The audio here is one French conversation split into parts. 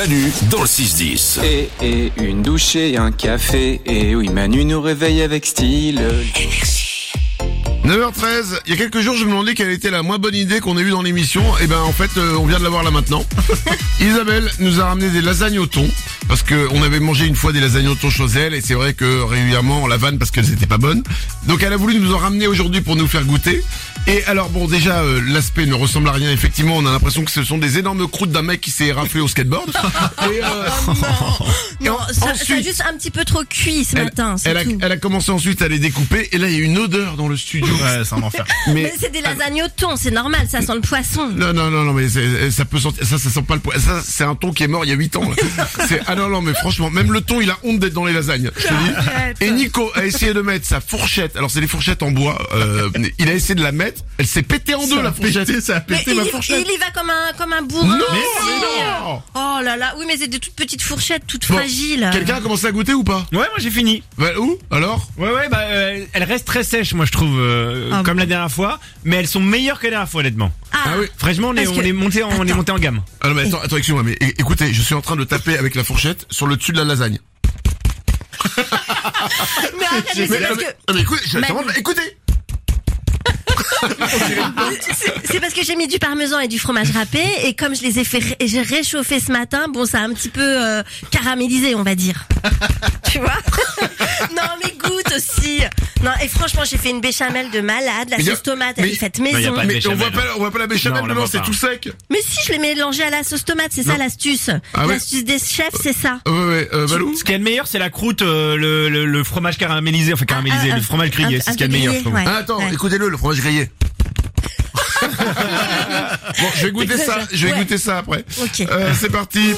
Manu dans le 6-10. Et, et une douche et un café. Et oui, Manu nous réveille avec style. 9h13, il y a quelques jours je me demandais quelle était la moins bonne idée qu'on ait eue dans l'émission. Et ben en fait euh, on vient de l'avoir là maintenant. Isabelle nous a ramené des lasagnes au thon. Parce que on avait mangé une fois des lasagnes au thon chez elle et c'est vrai que régulièrement on la vanne parce qu'elles étaient pas bonnes. Donc elle a voulu nous en ramener aujourd'hui pour nous faire goûter. Et alors bon déjà euh, l'aspect ne ressemble à rien. Effectivement on a l'impression que ce sont des énormes croûtes d'un mec qui s'est raflé au skateboard. Et, euh, Non, ça, ça a ensuite- juste un petit peu trop cuit ce elle, matin, a, elle a commencé ensuite à les découper et là il y a une odeur dans le studio. Ouais, c'est un enfer. Mais Mais c'est des lasagnes au thon, c'est normal, ça sent le poisson. Non, non, non, non, mais ça peut sentir, ça, ça sent pas le poids. Ça, c'est un thon qui est mort il y a 8 ans. ah non, non, mais franchement, même le thon, il a honte d'être dans les lasagnes. Je te dis. Et Nico a essayé de mettre sa fourchette. Alors, c'est des fourchettes en bois. euh, il a essayé de la mettre. Elle s'est pétée en deux, la fourchette. ça a Mais pété il, ma y- fourchette. il y va comme un, comme un bourrin. Non, aussi. non. Oh là là, oui mais c'est des toutes petites fourchettes, toutes Bon, fragiles. Quelqu'un a commencé à goûter ou pas? Ouais, moi j'ai fini. Bah, Où? Alors? Ouais, ouais, bah, euh, elles restent très sèches, moi je trouve, euh, Ah comme bon la dernière fois, mais elles sont meilleures que la dernière fois, honnêtement. Ah, Ah oui. Franchement, on est, Parce on que- est monté, en, on est monté en gamme. Ah non, mais attends, attends, excuse-moi, mais écoutez, je suis en train de taper avec la fourchette sur le dessus de la lasagne. mais arrête, mais c'est parce que Ah, mais écoutez, je- Manu. attends, écoutez. c'est- parce que j'ai mis du parmesan et du fromage râpé et comme je les ai fait et j'ai réchauffé ce matin, bon ça a un petit peu euh, caramélisé, on va dire. tu vois? Non mais. Non et franchement j'ai fait une béchamel de malade, la Mais y a- sauce tomate mais- elle est faite maison. Mais on voit pas, on voit pas la béchamel Non, on la dedans, voit c'est tout sec. Mais si je l'ai mélangé à la sauce tomate, c'est ça l'astuce. Ah ouais L'astuce des chefs, c'est ça. Ouais, ouais, euh, Valou Ce qui est le meilleur, c'est la croûte, euh, le, le, le fromage caramélisé, enfin caramélisé, Ah, ah, le fromage grillé, c'est ce qui est le peu meilleur, grillé, je trouve. ouais. Ah, attends, Ouais. écoutez-le, le fromage grillé. bon, je vais goûter ça, je vais goûter ça après. Ok. Euh, c'est parti.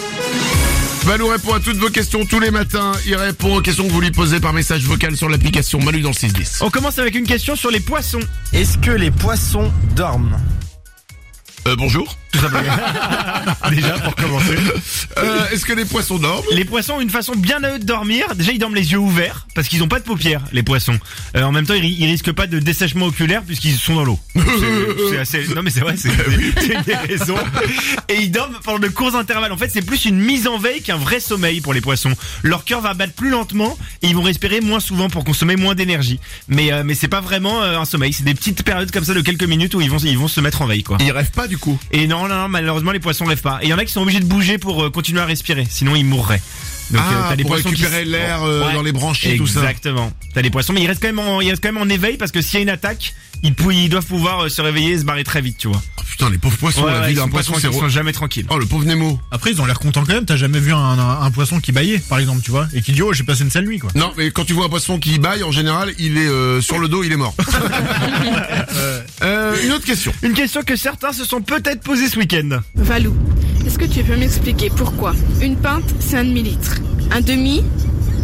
Valou répond à toutes vos questions tous les matins. Il répond aux questions que vous lui posez par message vocal sur l'application Manu dans le 610. On commence avec une question sur les poissons. Est-ce que les poissons dorment? Euh, bonjour. Déjà, pour commencer. Euh, est-ce que les poissons dorment? Les poissons ont une façon bien à eux de dormir. Déjà, ils dorment les yeux ouverts parce qu'ils ont pas de paupières, les poissons. Euh, en même temps, ils, ri- ils risquent pas de dessèchement oculaire puisqu'ils sont dans l'eau. C'est- C'est assez. Non, mais c'est vrai, c'est c'est une des raisons. Et ils dorment pendant de courts intervalles. En fait, c'est plus une mise en veille qu'un vrai sommeil pour les poissons. Leur cœur va battre plus lentement et ils vont respirer moins souvent pour consommer moins d'énergie. Mais euh, mais c'est pas vraiment euh, un sommeil. C'est des petites périodes comme ça de quelques minutes où ils vont ils vont se mettre en veille quoi. Ils rêvent pas du coup? Et non, non, non, malheureusement, les poissons rêvent pas. Et il y en a qui sont obligés de bouger pour euh, continuer à respirer, sinon ils mourraient. Donc, Ah, euh, t'as des pour poissons qui récupérer l'air, euh, dans les branchies, tout ça. Exactement. T'as des poissons, mais ils restent quand même en, ils restent quand même en éveil parce que s'il y a une attaque, ils, pou- ils doivent pouvoir euh, se réveiller et se barrer très vite, tu vois. Oh, putain, les pauvres poissons, Ouais, la vie ils d'un poisson, c'est sont jamais tranquilles. Oh, le pauvre Nemo. Après, ils ont l'air contents quand même. T'as jamais vu un, un, un poisson qui baillait, par exemple, tu vois, et qui dit oh j'ai passé une sale nuit quoi. Non, mais quand tu vois un poisson qui baille, en général, il est euh, sur le dos, il est mort. Euh, une autre question. Une question que certains se sont peut-être posées ce week-end. Valou, est-ce que tu peux m'expliquer pourquoi une pinte c'est un demi-litre? Un demi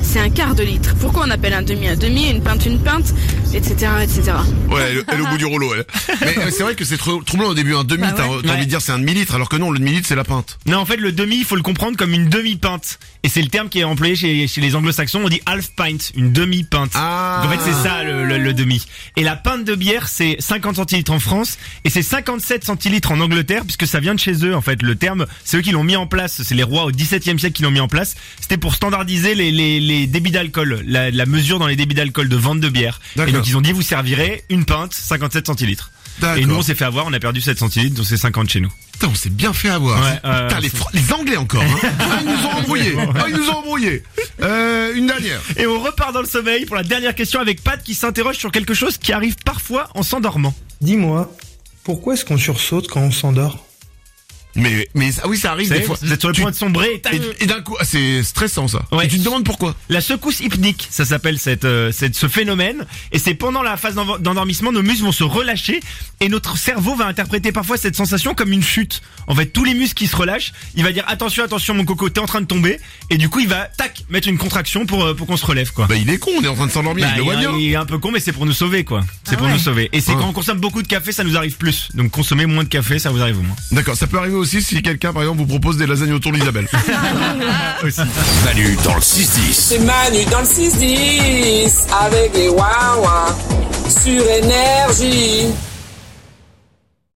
c'est un quart de litre. Pourquoi on appelle un demi un demi, une pinte une pinte, etc. etc. Ouais, elle, elle est au bout du rouleau, elle. Mais c'est vrai que c'est trop troublant au début. Un demi, Bah t'as ouais. envie Ouais. de dire c'est un demi-litre, alors que non, le demi-litre, c'est la pinte. Non, en fait, le demi, il faut le comprendre comme une demi-pinte. Et c'est le terme qui est employé chez, chez les anglo-saxons. On dit half pint, une demi-pinte. Ah. Donc, en fait, c'est ça le, le- le demi. Et la pinte de bière, c'est 50 centilitres en France et c'est 57 centilitres en Angleterre puisque ça vient de chez eux. En fait, le terme, c'est eux qui l'ont mis en place. C'est les rois au XVIIe siècle qui l'ont mis en place. C'était pour standardiser les, les, les débits d'alcool, la, la mesure dans les débits d'alcool de vente de bière. Et donc, ils ont dit, vous servirez une pinte, 57 centilitres. Et nous, on s'est fait avoir, on a perdu 7 centilitres, donc c'est 50 chez nous. Putain, on s'est bien fait avoir. Ouais, euh, Putain, les, Anglais encore. Hein. Ah, ils nous ont embrouillés. Ah, ils nous ont embrouillés. Euh, une dernière. Et on repart dans le sommeil pour la dernière question avec Pat qui s'interroge sur quelque chose qui arrive parfois en s'endormant. Dis-moi, pourquoi est-ce qu'on sursaute quand on s'endort? Mais, mais ah oui, ça arrive des fois. vous êtes sur le Tu- point de sombrer et Et, d'un coup, ah, c'est stressant ça. Ouais. Et tu te demandes pourquoi. La secousse hypnique, ça s'appelle cette, euh, cette, ce phénomène. Et c'est pendant la phase d'endormissement, nos muscles vont se relâcher et notre cerveau va interpréter parfois cette sensation comme une chute. En fait, tous les muscles qui se relâchent, il va dire attention, attention, mon coco, t'es en train de tomber. Et du coup, il va tac mettre une contraction pour euh, pour qu'on se relève quoi. Bah, il est con, on est en train de s'endormir. Bah, il le voit il, bien. il est un peu con, mais c'est pour nous sauver quoi. C'est Ah pour ouais. nous sauver. Et c'est Ouais. quand on consomme beaucoup de café, ça nous arrive plus. Donc consommer moins de café, ça vous arrive au moins. D'accord, ça peut arriver aussi si quelqu'un, par exemple, vous propose des lasagnes autour d'Isabelle. Manu dans le 6-10. C'est Manu dans le 6-10 avec les Wawa sur énergie.